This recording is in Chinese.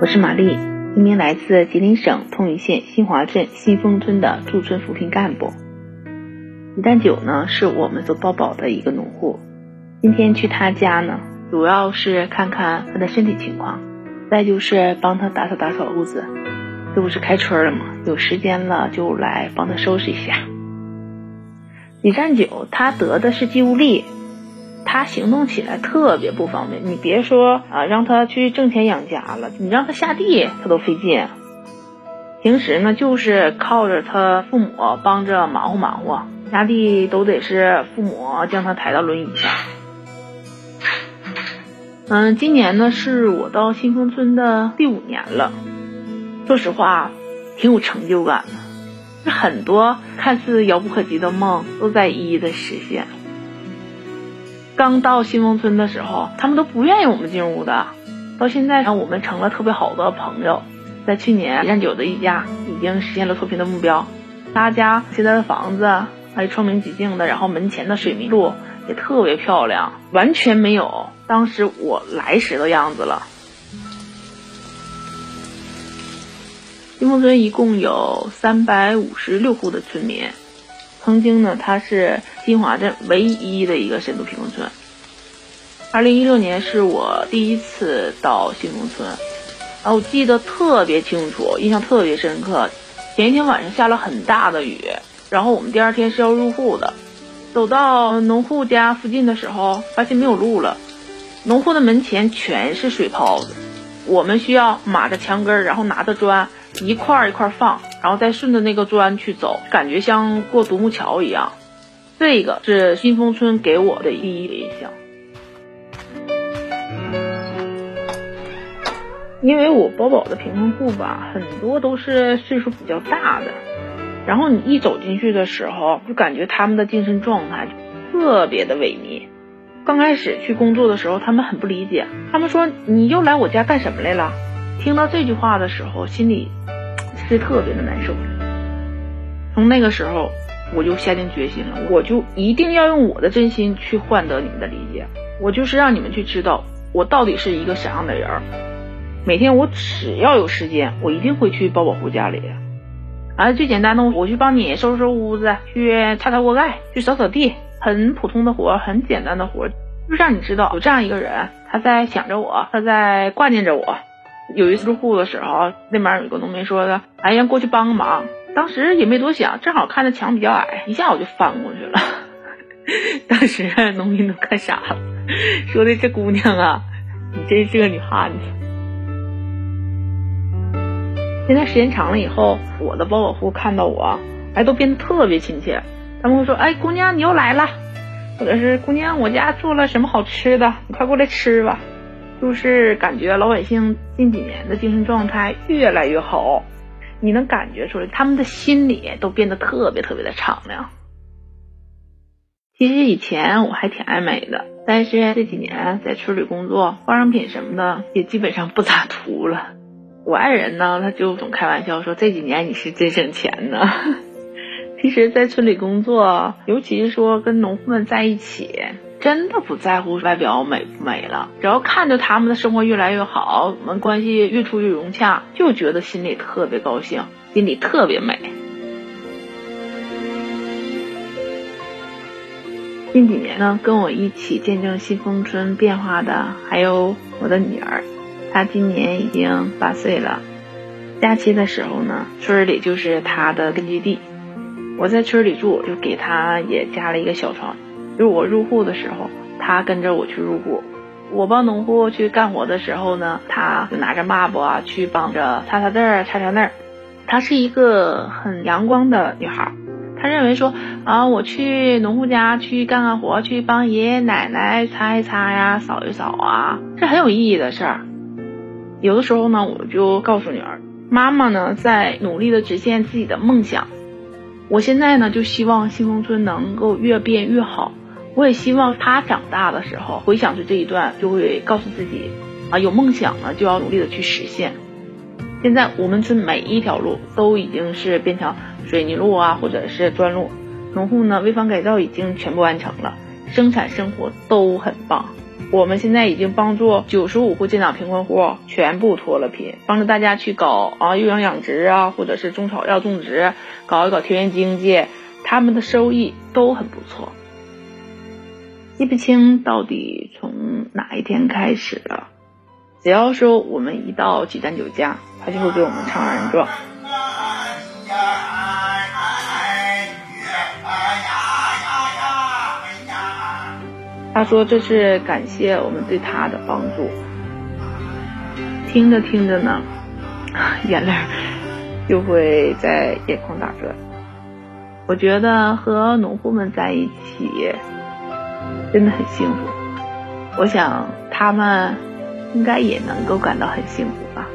我是玛丽，一名来自吉林省通榆县新华镇新丰村的驻村扶贫干部。李占九呢，是我们做包保的一个农户。今天去他家呢，主要是看看他的身体情况，再就是帮他打扫打扫屋子。这不是开春了吗？有时间了就来帮他收拾一下。李占九他得的是肌无力。他行动起来特别不方便，你别说啊，让他去挣钱养家了，你让他下地他都费劲。平时呢，就是靠着他父母帮着忙活忙活，下地都得是父母将他抬到轮椅上。嗯，今年呢是我到新丰村的第五年了，说实话，挺有成就感的，很多看似遥不可及的梦都在一一的实现。刚到新丰村的时候，他们都不愿意我们进屋的。到现在，我们成了特别好的朋友。在去年，李占九的一家已经实现了脱贫的目标。他家现在的房子还是窗明几净的，然后门前的水泥路也特别漂亮，完全没有当时我来时的样子了。新丰村一共有三百五十六户的村民。曾经呢，它是金华镇唯一的一个深度贫困村。二零一六年是我第一次到新农村，啊，我记得特别清楚，印象特别深刻。前一天晚上下了很大的雨，然后我们第二天是要入户的，走到农户家附近的时候，发现没有路了。农户的门前全是水泡子，我们需要码着墙根，然后拿着砖。一块儿一块儿放，然后再顺着那个砖去走，感觉像过独木桥一样。这个是新丰村给我的第一印象。因为我包保的贫困户吧，很多都是岁数比较大的，然后你一走进去的时候，就感觉他们的精神状态特别的萎靡。刚开始去工作的时候，他们很不理解，他们说：“你又来我家干什么来了？”听到这句话的时候，心里是特别的难受。从那个时候，我就下定决心了，我就一定要用我的真心去换得你们的理解。我就是让你们去知道我到底是一个啥样的人。每天我只要有时间，我一定会去包保户家里。啊，最简单的，我去帮你收拾收拾屋子，去擦擦锅盖，去扫扫地，很普通的活，很简单的活，就让你知道有这样一个人，他在想着我，他在挂念着我。有一次入户的时候，那边有个农民说的：“哎呀，过去帮个忙。”当时也没多想，正好看着墙比较矮，一下我就翻过去了。当时农民都看傻了，说的这姑娘啊，你真是个女汉子。现在时间长了以后，我的包保户看到我，哎，都变得特别亲切。他们会说：“哎，姑娘你又来了。”或者是“姑娘，我家做了什么好吃的，你快过来吃吧。”就是感觉老百姓近几年的精神状态越来越好，你能感觉出来，他们的心里都变得特别特别的敞亮。其实以前我还挺爱美的，但是这几年在村里工作，化妆品什么的也基本上不咋涂了。我爱人呢，他就总开玩笑说这几年你是真省钱呢。其实，在村里工作，尤其是说跟农户们在一起。真的不在乎外表美不美了，只要看着他们的生活越来越好，我们关系越处越融洽，就觉得心里特别高兴，心里特别美。近几年呢，跟我一起见证新丰村变化的还有我的女儿，她今年已经八岁了。假期的时候呢，村里就是她的根据地，我在村里住，就给她也加了一个小床。就是我入户的时候，他跟着我去入户；我帮农户去干活的时候呢，他就拿着抹布啊去帮着擦擦这儿、擦擦那儿。她是一个很阳光的女孩，她认为说啊，我去农户家去干干活，去帮爷爷奶奶擦一擦呀、扫一扫啊，是很有意义的事儿。有的时候呢，我就告诉女儿，妈妈呢在努力的实现自己的梦想。我现在呢就希望新丰村能够越变越好。我也希望他长大的时候回想着这一段，就会告诉自己，啊，有梦想呢就要努力的去实现。现在我们村每一条路都已经是变成水泥路啊，或者是砖路。农户呢危房改造已经全部完成了，生产生活都很棒。我们现在已经帮助九十五户建档贫困户全部脱了贫，帮助大家去搞啊幼羊养殖啊，或者是中草药种植，搞一搞田园经济，他们的收益都很不错。记不清到底从哪一天开始了，只要说我们一到几站酒家，他就会给我们唱二人转。他说：“这是感谢我们对他的帮助。”听着听着呢，眼泪就会在眼眶打转。我觉得和农户们在一起真的很幸福。我想他们应该也能够感到很幸福吧。